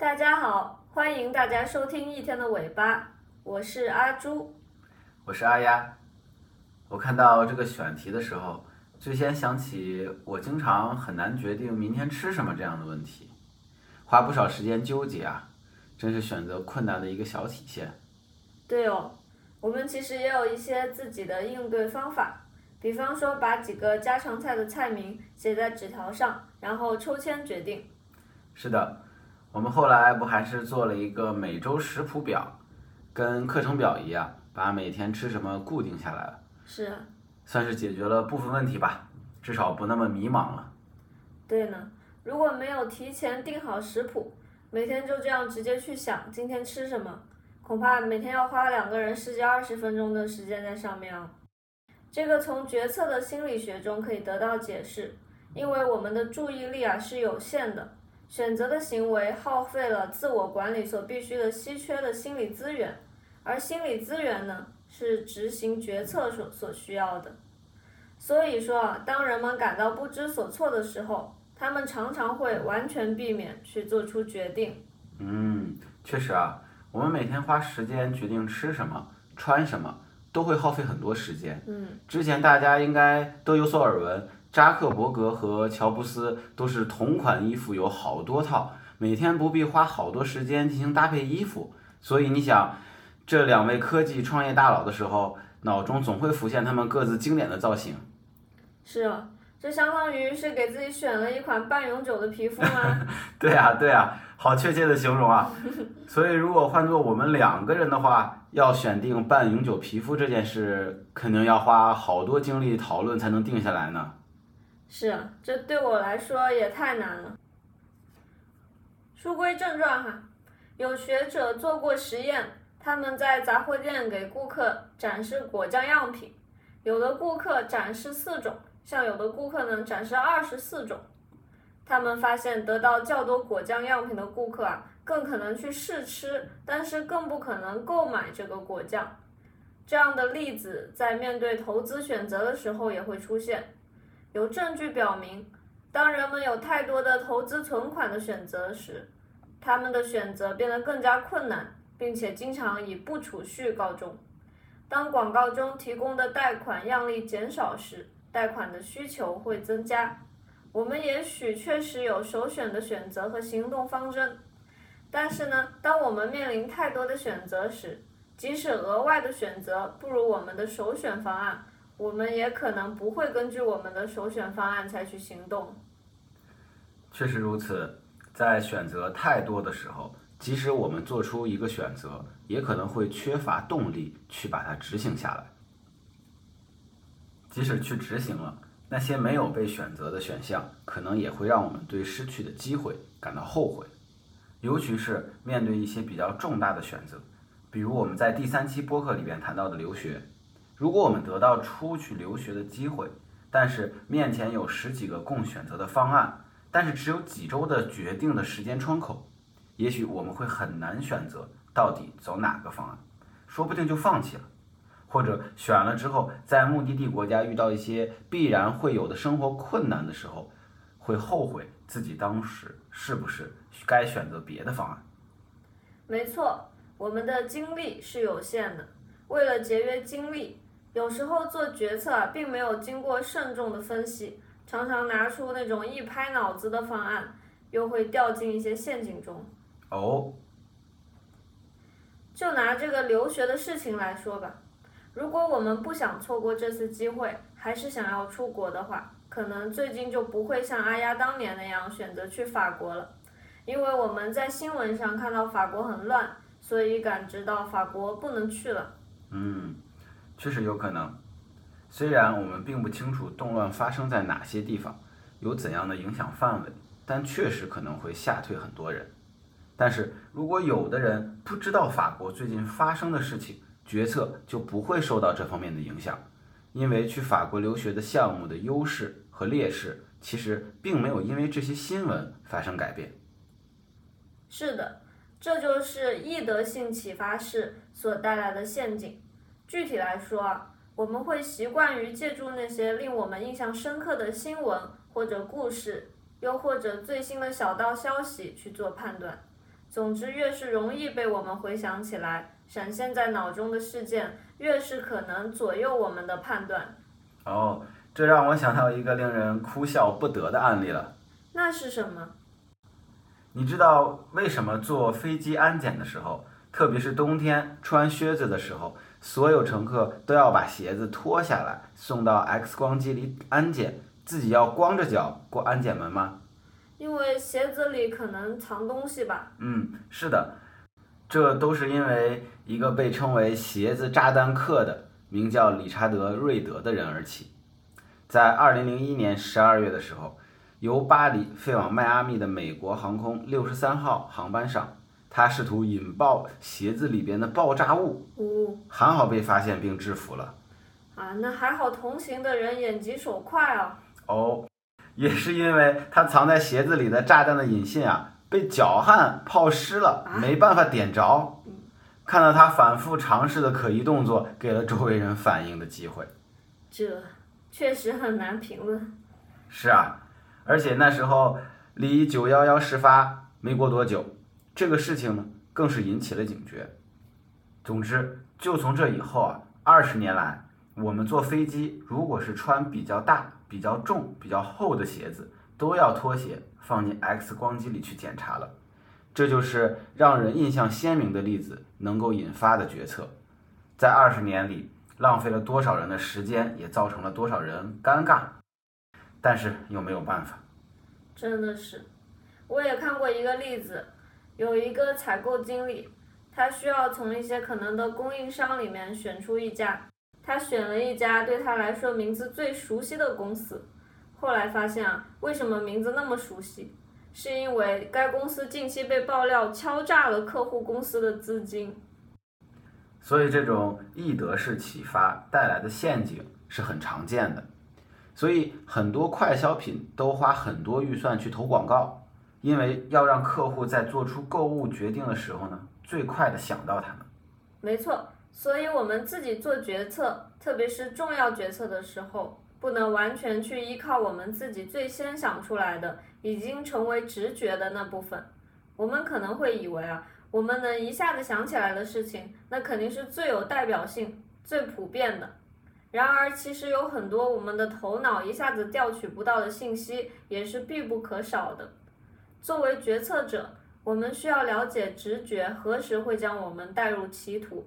大家好，欢迎大家收听一天的尾巴，我是阿朱。我是阿丫。我看到这个选题的时候，最先想起我经常很难决定明天吃什么这样的问题，花不少时间纠结啊，真是选择困难的一个小体现。对哦，我们其实也有一些自己的应对方法，比方说把几个家常菜的菜名写在纸条上，然后抽签决定。是的，我们后来不还是做了一个每周食谱表，跟课程表一样，把每天吃什么固定下来了，是啊，算是解决了部分问题吧，至少不那么迷茫了。对呢，如果没有提前定好食谱，每天就这样直接去想今天吃什么，恐怕每天要花两个人十几二十分钟的时间在上面啊。这个从决策的心理学中可以得到解释，因为我们的注意力啊是有限的，选择的行为耗费了自我管理所必须的稀缺的心理资源，而心理资源呢是执行决策所所需要的。所以说啊，当人们感到不知所措的时候，他们常常会完全避免去做出决定。嗯，确实啊，我们每天花时间决定吃什么、穿什么，都会耗费很多时间。嗯，之前大家应该都有所耳闻，扎克伯格和乔布斯都是同款衣服有好多套，每天不必花好多时间进行搭配衣服。所以你想，这两位科技创业大佬的时候，脑中总会浮现他们各自经典的造型。是啊，这相当于是给自己选了一款半永久的皮肤吗？对啊，对啊，好确切的形容啊！所以如果换做我们两个人的话，要选定半永久皮肤这件事，肯定要花好多精力讨论才能定下来呢。是啊，这对我来说也太难了。书归正传哈，有学者做过实验，他们在杂货店给顾客展示果酱样品，有的顾客展示四种，像有的顾客呢展示二十四种。他们发现，得到较多果酱样品的顾客啊，更可能去试吃，但是更不可能购买这个果酱。这样的例子在面对投资选择的时候也会出现。有证据表明，当人们有太多的投资存款的选择时，他们的选择变得更加困难，并且经常以不储蓄告终。当广告中提供的贷款样例减少时，贷款的需求会增加。我们也许确实有首选的选择和行动方针，但是呢，当我们面临太多的选择时，即使额外的选择不如我们的首选方案，我们也可能不会根据我们的首选方案采取行动。确实如此，在选择太多的时候，即使我们做出一个选择，也可能会缺乏动力去把它执行下来。即使去执行了，那些没有被选择的选项，可能也会让我们对失去的机会感到后悔。尤其是面对一些比较重大的选择，比如我们在第三期播客里边谈到的留学。如果我们得到出去留学的机会，但是面前有十几个供选择的方案，但是只有几周的决定的时间窗口，也许我们会很难选择到底走哪个方案，说不定就放弃了，或者选了之后，在目的地国家遇到一些必然会有的生活困难的时候，会后悔自己当时是不是该选择别的方案。没错，我们的精力是有限的，为了节约精力，有时候做决策啊，并没有经过慎重的分析，常常拿出那种一拍脑子的方案，又会掉进一些陷阱中。哦，就拿这个留学的事情来说吧，如果我们不想错过这次机会，还是想要出国的话，可能最近就不会像阿丫当年那样选择去法国了，因为我们在新闻上看到法国很乱，所以感知到法国不能去了。嗯，确实有可能。虽然我们并不清楚动乱发生在哪些地方，有怎样的影响范围，但确实可能会吓退很多人。但是如果有的人不知道法国最近发生的事情，决策就不会受到这方面的影响，因为去法国留学的项目的优势和劣势，其实并没有因为这些新闻发生改变。是的，这就是易得性启发式所带来的陷阱。具体来说啊，我们会习惯于借助那些令我们印象深刻的新闻或者故事，又或者最新的小道消息去做判断。总之，越是容易被我们回想起来、闪现在脑中的事件，越是可能左右我们的判断。哦，这让我想到一个令人哭笑不得的案例了。那是什么？你知道为什么坐飞机安检的时候，特别是冬天穿靴子的时候，所有乘客都要把鞋子脱下来送到 X 光机里安检，自己要光着脚过安检门吗？因为鞋子里可能藏东西吧。嗯，是的，这都是因为一个被称为“鞋子炸弹客”的名叫理查德·瑞德的人而起。在2001年12月的时候。由巴黎飞往迈阿密的美国航空六十三号航班上，他试图引爆鞋子里边的爆炸物，还好被发现并制服了。啊，那还好，同行的人眼疾手快啊。哦，也是因为他藏在鞋子里的炸弹的引信啊，被脚汗泡湿了，没办法点着。看到他反复尝试的可疑动作，给了周围人反应的机会。这确实很难评论。是啊。而且那时候离九幺幺事发没过多久，这个事情呢更是引起了警觉。总之，就从这以后啊，二十年来，我们坐飞机如果是穿比较大、比较重、比较厚的鞋子，都要脱鞋放进 X 光机里去检查了。这就是让人印象鲜明的例子能够引发的决策，在二十年里浪费了多少人的时间，也造成了多少人尴尬。但是又没有办法，真的是，我也看过一个例子，有一个采购经理，他需要从一些可能的供应商里面选出一家，他选了一家对他来说名字最熟悉的公司，后来发现啊，为什么名字那么熟悉？是因为该公司近期被爆料敲诈了客户公司的资金，所以这种易得式启发带来的陷阱是很常见的。所以很多快消品都花很多预算去投广告，因为要让客户在做出购物决定的时候呢，最快的想到他们。没错，所以我们自己做决策，特别是重要决策的时候，不能完全去依靠我们自己最先想出来的，已经成为直觉的那部分。我们可能会以为啊，我们能一下子想起来的事情，那肯定是最有代表性、最普遍的。然而，其实有很多我们的头脑一下子调取不到的信息，也是必不可少的。作为决策者，我们需要了解直觉何时会将我们带入歧途。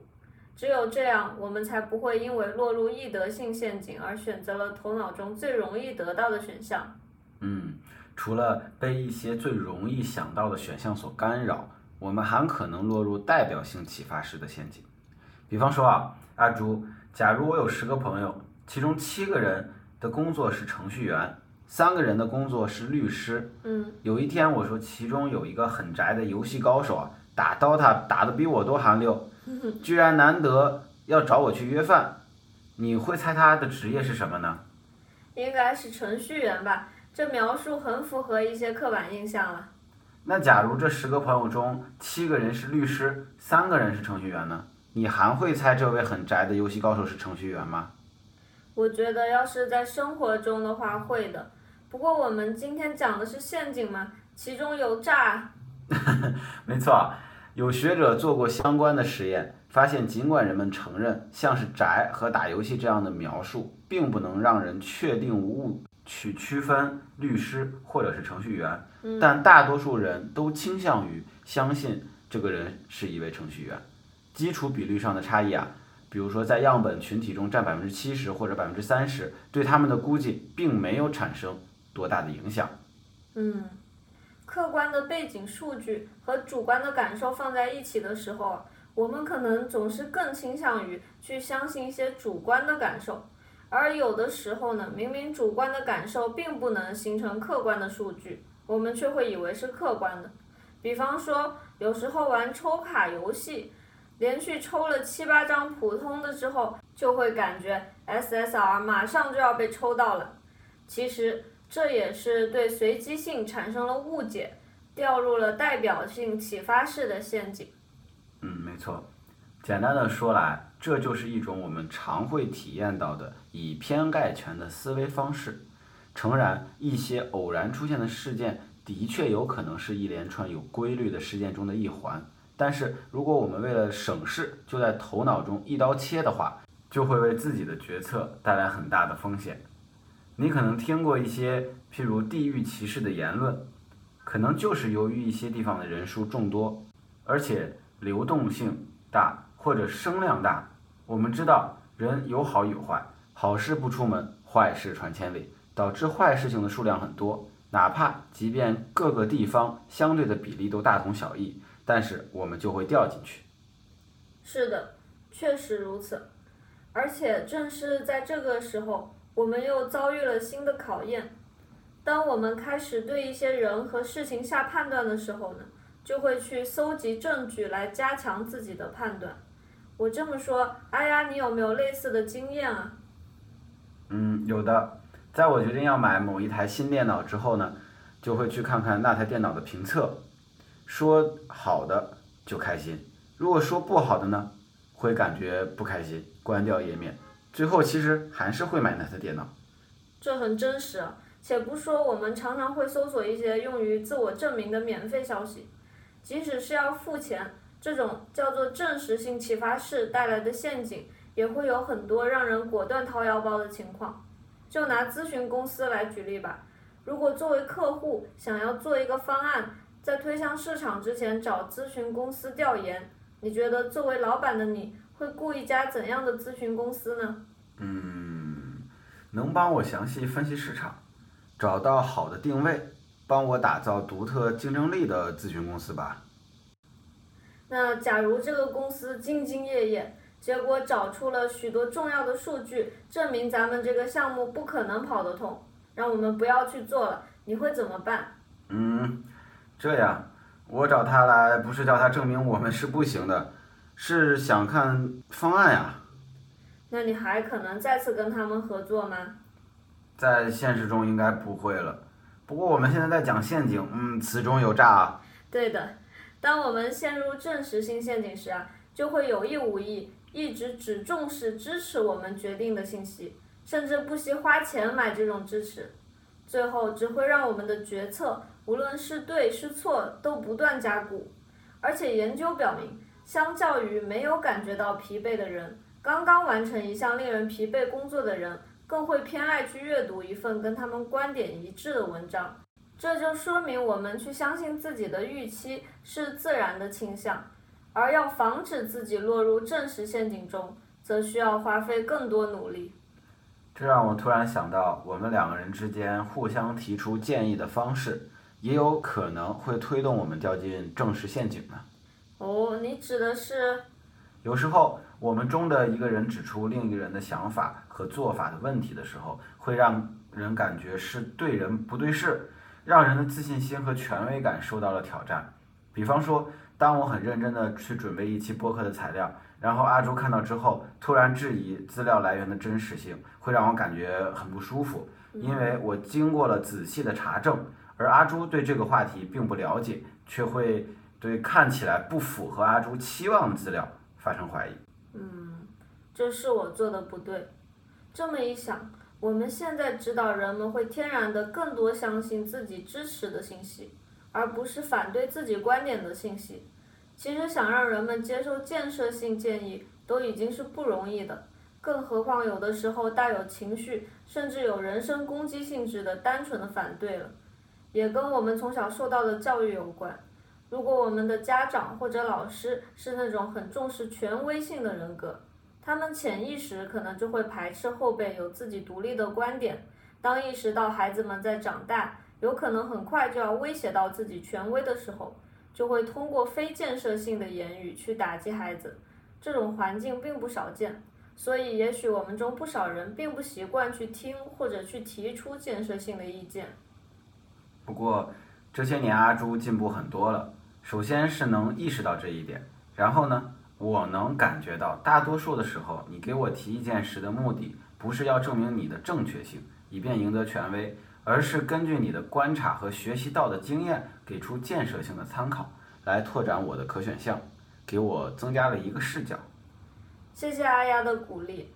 只有这样，我们才不会因为落入易得性陷阱而选择了头脑中最容易得到的选项。嗯，除了被一些最容易想到的选项所干扰，我们还可能落入代表性启发式的陷阱。比方说啊，阿朱。假如我有十个朋友，其中七个人的工作是程序员，三个人的工作是律师。嗯，有一天我说其中有一个很宅的游戏高手啊，打 DOTA 打得比我都还溜，居然难得要找我去约饭，你会猜他的职业是什么呢？应该是程序员吧，这描述很符合一些刻板印象了。那假如这十个朋友中七个人是律师，三个人是程序员呢？你还会猜这位很宅的游戏高手是程序员吗？我觉得要是在生活中的话会的。不过我们今天讲的是陷阱嘛，其中有诈。没错，有学者做过相关的实验，发现尽管人们承认像是宅和打游戏这样的描述，并不能让人确定无误去区分律师或者是程序员，但大多数人都倾向于相信这个人是一位程序员。基础比率上的差异啊，比如说在样本群体中占百分之七十或者百分之三十，对他们的估计并没有产生多大的影响。嗯，客观的背景数据和主观的感受放在一起的时候，我们可能总是更倾向于去相信一些主观的感受，而有的时候呢，明明主观的感受并不能形成客观的数据，我们却会以为是客观的。比方说，有时候玩抽卡游戏。连续抽了七八张普通的之后，就会感觉 SSR 马上就要被抽到了。其实这也是对随机性产生了误解，掉入了代表性启发式的陷阱。嗯，没错。简单的说来，这就是一种我们常会体验到的以偏概全的思维方式。诚然，一些偶然出现的事件的确有可能是一连串有规律的事件中的一环。但是，如果我们为了省事就在头脑中一刀切的话，就会为自己的决策带来很大的风险。你可能听过一些譬如地域歧视的言论，可能就是由于一些地方的人数众多，而且流动性大或者声量大。我们知道人有好有坏，好事不出门，坏事传千里，导致坏事情的数量很多。哪怕即便各个地方相对的比例都大同小异。但是我们就会掉进去。是的，确实如此。而且正是在这个时候，我们又遭遇了新的考验。当我们开始对一些人和事情下判断的时候呢，就会去搜集证据来加强自己的判断。我这么说，阿呀，你有没有类似的经验啊？嗯，有的。在我决定要买某一台新电脑之后呢，就会去看看那台电脑的评测。说好的就开心，如果说不好的呢，会感觉不开心，关掉页面，最后其实还是会买那台电脑。这很真实啊，且不说我们常常会搜索一些用于自我证明的免费消息，即使是要付钱，这种叫做证实性启发式带来的陷阱，也会有很多让人果断掏腰包的情况。就拿咨询公司来举例吧，如果作为客户想要做一个方案。在推向市场之前找咨询公司调研，你觉得作为老板的你会雇一家怎样的咨询公司呢？嗯，能帮我详细分析市场，找到好的定位，帮我打造独特竞争力的咨询公司吧。那假如这个公司兢兢业业，结果找出了许多重要的数据，证明咱们这个项目不可能跑得通，让我们不要去做了，你会怎么办？嗯。这样，我找他来不是叫他证明我们是不行的，是想看方案呀。那你还可能再次跟他们合作吗？在现实中应该不会了。不过我们现在在讲陷阱，嗯，此中有诈啊。对的，当我们陷入证实性陷阱时啊，就会有意无意一直只重视支持我们决定的信息，甚至不惜花钱买这种支持，最后只会让我们的决策。无论是对是错，都不断加固。而且研究表明，相较于没有感觉到疲惫的人，刚刚完成一项令人疲惫工作的人，更会偏爱去阅读一份跟他们观点一致的文章。这就说明，我们去相信自己的预期是自然的倾向，而要防止自己落入证实陷阱中，则需要花费更多努力。这让我突然想到，我们两个人之间互相提出建议的方式。也有可能会推动我们掉进正式陷阱呢。哦，你指的是？有时候我们中的一个人指出另一个人的想法和做法的问题的时候，会让人感觉是对人不对事，让人的自信心和权威感受到了挑战。比方说，当我很认真的去准备一期播客的材料，然后阿朱看到之后突然质疑资料来源的真实性，会让我感觉很不舒服，因为我经过了仔细的查证。而阿朱对这个话题并不了解，却会对看起来不符合阿朱期望的资料发生怀疑。嗯，这是我做的不对。这么一想，我们现在知道人们会天然的更多相信自己支持的信息，而不是反对自己观点的信息。其实想让人们接受建设性建议都已经是不容易的，更何况有的时候带有情绪，甚至有人身攻击性质的单纯的反对了。也跟我们从小受到的教育有关。如果我们的家长或者老师是那种很重视权威性的人格，他们潜意识可能就会排斥后辈有自己独立的观点。当意识到孩子们在长大，有可能很快就要威胁到自己权威的时候，就会通过非建设性的言语去打击孩子。这种环境并不少见，所以也许我们中不少人并不习惯去听或者去提出建设性的意见。不过这些年阿朱进步很多了。首先是能意识到这一点，然后呢，我能感觉到大多数的时候，你给我提意见时的目的不是要证明你的正确性，以便赢得权威，而是根据你的观察和学习到的经验，给出建设性的参考，来拓展我的可选项，给我增加了一个视角。谢谢阿丫的鼓励。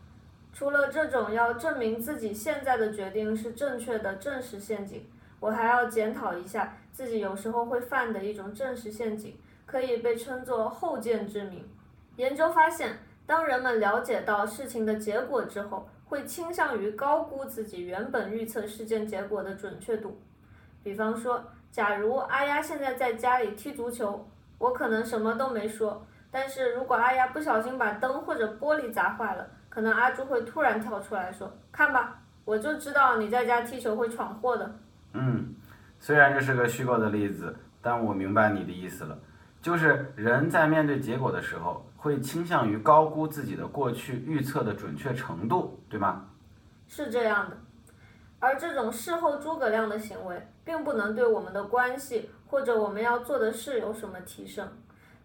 除了这种要证明自己现在的决定是正确的正式陷阱。我还要检讨一下自己有时候会犯的一种正识陷阱，可以被称作后见之明。研究发现，当人们了解到事情的结果之后，会倾向于高估自己原本预测事件结果的准确度。比方说，假如阿丫现在在家里踢足球，我可能什么都没说。但是如果阿丫不小心把灯或者玻璃砸坏了，可能阿朱会突然跳出来说：“看吧，我就知道你在家踢球会闯祸的。”嗯，虽然这是个虚构的例子，但我明白你的意思了，就是人在面对结果的时候，会倾向于高估自己的过去预测的准确程度，对吗？是这样的，而这种事后诸葛亮的行为，并不能对我们的关系或者我们要做的事有什么提升。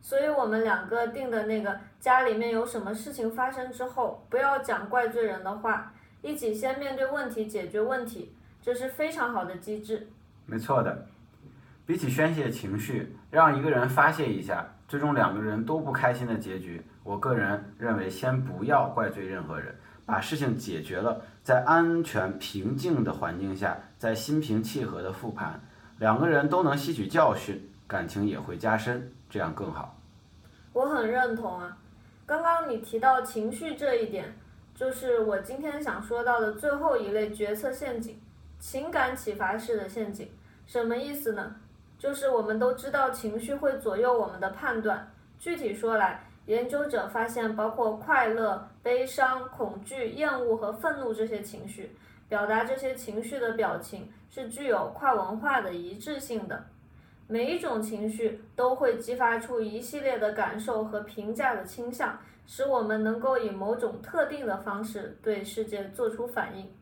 所以我们两个定的那个家里面有什么事情发生之后，不要讲怪罪人的话，一起先面对问题，解决问题，这是非常好的机制。没错的，比起宣泄情绪，让一个人发泄一下，最终两个人都不开心的结局，我个人认为先不要怪罪任何人，把事情解决了，在安全平静的环境下，再心平气和的复盘，两个人都能吸取教训，感情也会加深。这样更好，我很认同啊。刚刚你提到情绪这一点，就是我今天想说到的最后一类决策陷阱——情感启发式的陷阱。什么意思呢？就是我们都知道情绪会左右我们的判断。具体说来，研究者发现，包括快乐、悲伤、恐惧、厌恶和愤怒这些情绪，表达这些情绪的表情是具有跨文化的一致性的。每一种情绪都会激发出一系列的感受和评价的倾向，使我们能够以某种特定的方式对世界做出反应。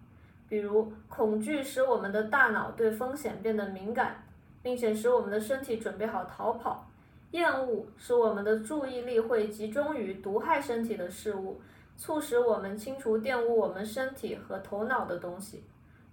比如，恐惧使我们的大脑对风险变得敏感，并且使我们的身体准备好逃跑；厌恶使我们的注意力会集中于毒害身体的事物，促使我们清除玷污我们身体和头脑的东西；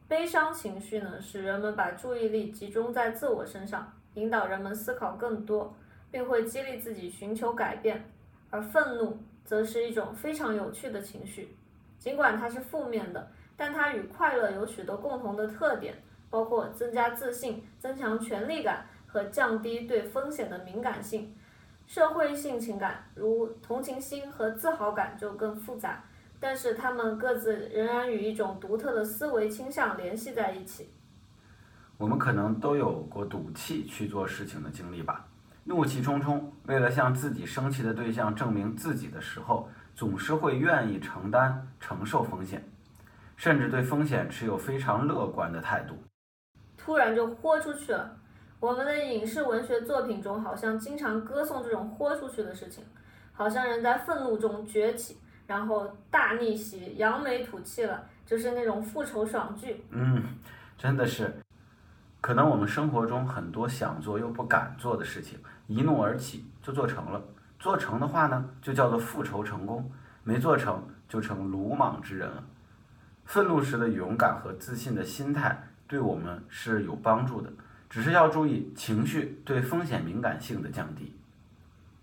悲伤情绪呢，使人们把注意力集中在自我身上。引导人们思考更多，并会激励自己寻求改变，而愤怒则是一种非常有趣的情绪，尽管它是负面的，但它与快乐有许多共同的特点，包括增加自信、增强权力感和降低对风险的敏感性。社会性情感如同情心和自豪感就更复杂，但是它们各自仍然与一种独特的思维倾向联系在一起。我们可能都有过赌气去做事情的经历吧，怒气冲冲，为了向自己生气的对象证明自己的时候，总是会愿意承担、承受风险，甚至对风险持有非常乐观的态度。突然就豁出去了。我们的影视文学作品中好像经常歌颂这种豁出去的事情，好像人在愤怒中崛起，然后大逆袭、扬眉吐气了，就是那种复仇爽剧。嗯，真的是。可能我们生活中很多想做又不敢做的事情，一怒而起就做成了。做成的话呢，就叫做复仇成功；没做成就成鲁莽之人了。愤怒时的勇敢和自信的心态对我们是有帮助的，只是要注意情绪对风险敏感性的降低。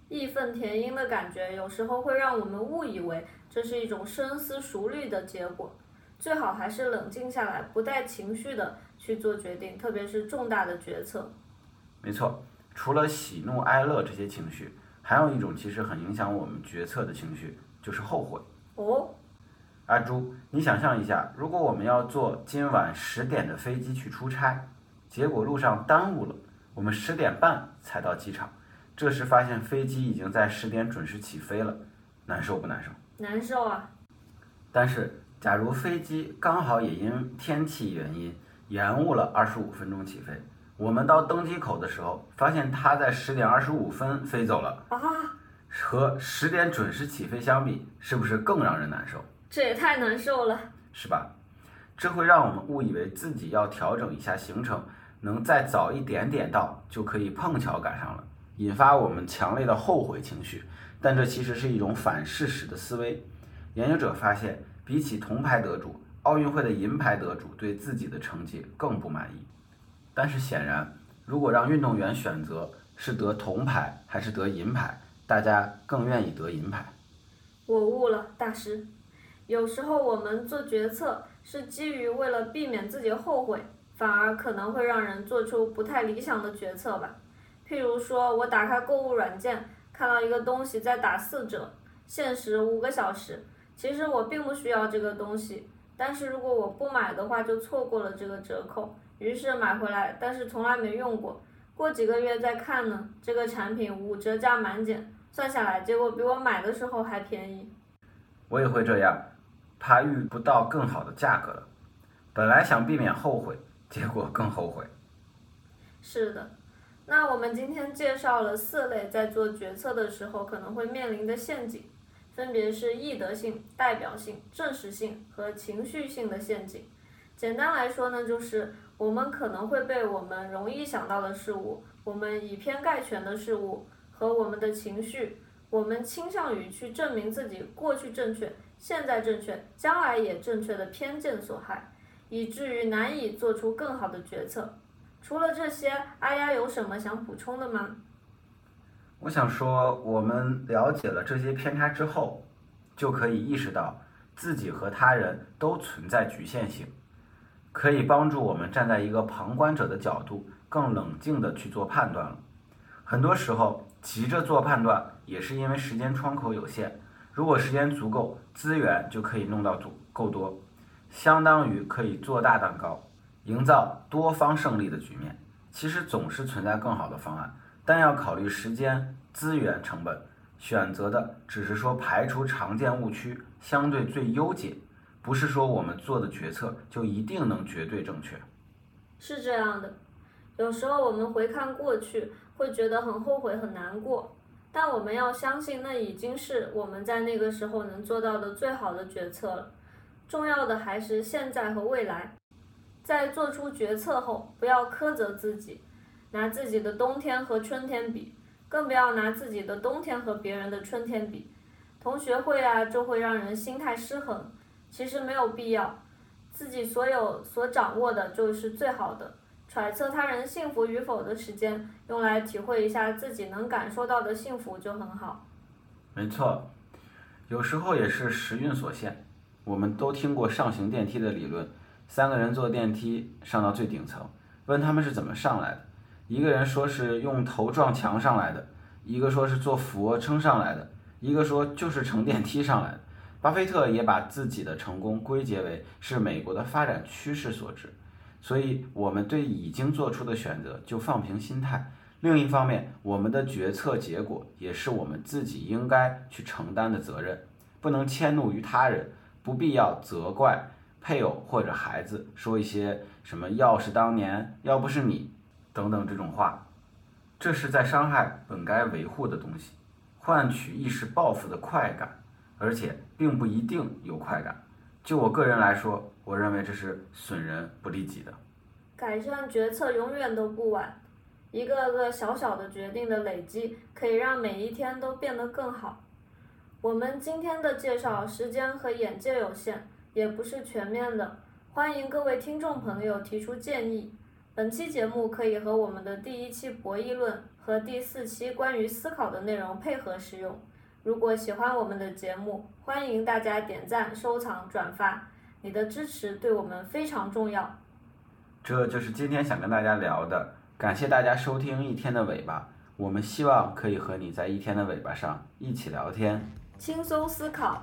义愤填膺的感觉有时候会让我们误以为这是一种深思熟虑的结果，最好还是冷静下来，不带情绪的。去做决定，特别是重大的决策。没错，除了喜怒哀乐这些情绪，还有一种其实很影响我们决策的情绪，就是后悔。哦，阿朱，你想象一下，如果我们要坐今晚十点的飞机去出差，结果路上耽误了，我们十点半才到机场，这时发现飞机已经在十点准时起飞了，难受不难受？难受啊！但是，假如飞机刚好也因天气原因。延误了二十五分钟起飞，我们到登机口的时候，发现它在十点二十五分飞走了啊！和十点准时起飞相比，是不是更让人难受？这也太难受了，是吧？这会让我们误以为自己要调整一下行程，能再早一点点到，就可以碰巧赶上了，引发我们强烈的后悔情绪。但这其实是一种反事实的思维。研究者发现，比起铜牌得主。奥运会的银牌得主对自己的成绩更不满意，但是显然，如果让运动员选择是得铜牌还是得银牌，大家更愿意得银牌。我悟了，大师。有时候我们做决策是基于为了避免自己后悔，反而可能会让人做出不太理想的决策吧。譬如说，我打开购物软件，看到一个东西在打四折，限时五个小时，其实我并不需要这个东西，但是如果我不买的话，就错过了这个折扣，于是买回来，但是从来没用过。过几个月再看呢，这个产品五折加满减，算下来结果比我买的时候还便宜。我也会这样，怕遇不到更好的价格了。本来想避免后悔，结果更后悔。是的，那我们今天介绍了四类在做决策的时候可能会面临的陷阱，分别是易得性、代表性、证实性和情绪性的陷阱。简单来说呢，就是我们可能会被我们容易想到的事物、我们以偏概全的事物和我们的情绪。我们倾向于去证明自己过去正确、现在正确、将来也正确的偏见所害，以至于难以做出更好的决策。除了这些，阿丫有什么想补充的吗？我想说，我们了解了这些偏差之后，就可以意识到自己和他人都存在局限性，可以帮助我们站在一个旁观者的角度，更冷静地去做判断了。很多时候，急着做判断。也是因为时间窗口有限，如果时间足够，资源就可以弄到足够多，相当于可以做大蛋糕，营造多方胜利的局面。其实总是存在更好的方案，但要考虑时间、资源成本，选择的只是说排除常见误区，相对最优解，不是说我们做的决策就一定能绝对正确。是这样的，有时候我们回看过去，会觉得很后悔、很难过。但我们要相信，那已经是我们在那个时候能做到的最好的决策了。重要的还是现在和未来。在做出决策后，不要苛责自己，拿自己的冬天和春天比，更不要拿自己的冬天和别人的春天比。同学会啊，就会让人心态失衡。其实没有必要，自己所有所掌握的就是最好的。揣测他人幸福与否的时间，用来体会一下自己能感受到的幸福就很好。没错，有时候也是时运所限。我们都听过上行电梯的理论，三个人坐电梯上到最顶层，问他们是怎么上来的，一个人说是用头撞墙上来的，一个说是做俯卧撑上来的，一个说就是乘电梯上来的。巴菲特也把自己的成功归结为是美国的发展趋势所致。所以，我们对已经做出的选择就放平心态。另一方面，我们的决策结果也是我们自己应该去承担的责任，不能迁怒于他人，不必要责怪配偶或者孩子，说一些什么“要是当年，要不是你”等等这种话，这是在伤害本该维护的东西，换取一时报复的快感，而且并不一定有快感。就我个人来说，我认为这是损人不利己的。改善决策永远都不晚，一个个小小的决定的累积，可以让每一天都变得更好。我们今天的介绍时间和眼界有限，也不是全面的，欢迎各位听众朋友提出建议。本期节目可以和我们的第一期博弈论和第四期关于思考的内容配合使用。如果喜欢我们的节目，欢迎大家点赞、收藏、转发，你的支持对我们非常重要。这就是今天想跟大家聊的，感谢大家收听一天的尾巴。我们希望可以和你在一天的尾巴上一起聊天，轻松思考。